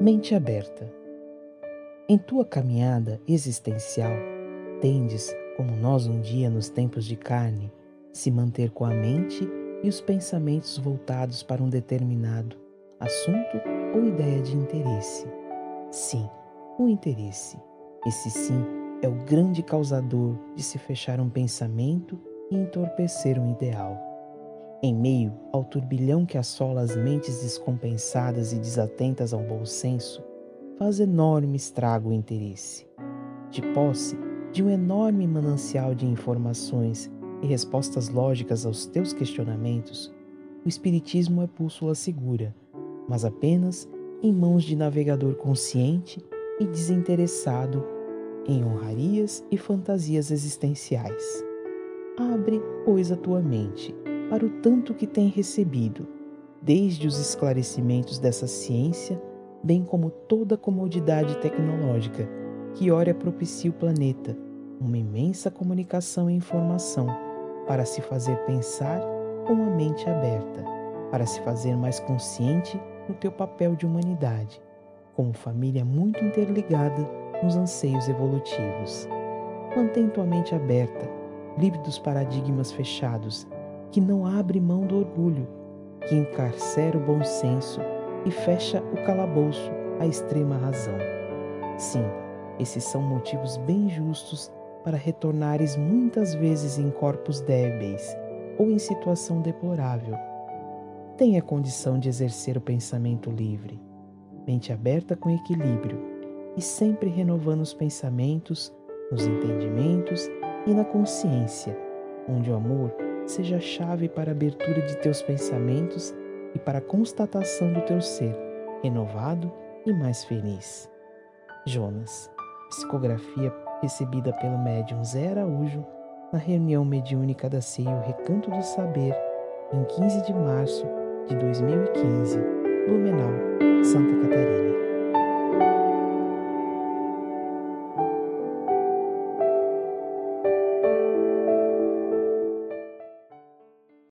Mente aberta. Em tua caminhada existencial, tendes, como nós um dia nos tempos de carne, se manter com a mente e os pensamentos voltados para um determinado assunto ou ideia de interesse. Sim, o interesse. Esse sim é o grande causador de se fechar um pensamento e entorpecer um ideal. Em meio ao turbilhão que assola as mentes descompensadas e desatentas ao bom senso, faz enorme estrago o interesse. De posse de um enorme manancial de informações e respostas lógicas aos teus questionamentos, o Espiritismo é bússola segura, mas apenas em mãos de navegador consciente e desinteressado em honrarias e fantasias existenciais. Abre, pois, a tua mente para o tanto que tem recebido, desde os esclarecimentos dessa ciência, bem como toda a comodidade tecnológica que ora propicia o planeta, uma imensa comunicação e informação para se fazer pensar com a mente aberta, para se fazer mais consciente no teu papel de humanidade, como família muito interligada nos anseios evolutivos. Mantém tua mente aberta, livre dos paradigmas fechados que não abre mão do orgulho, que encarcera o bom senso e fecha o calabouço à extrema razão. Sim, esses são motivos bem justos para retornares muitas vezes em corpos débeis ou em situação deplorável. Tenha condição de exercer o pensamento livre, mente aberta com equilíbrio e sempre renovando os pensamentos, nos entendimentos e na consciência, onde o amor seja a chave para a abertura de teus pensamentos e para a constatação do teu ser, renovado e mais feliz. Jonas, psicografia recebida pelo médium Zé Araújo na reunião mediúnica da CEIO Recanto do Saber, em 15 de março de 2015, Blumenau, Santa Catarina.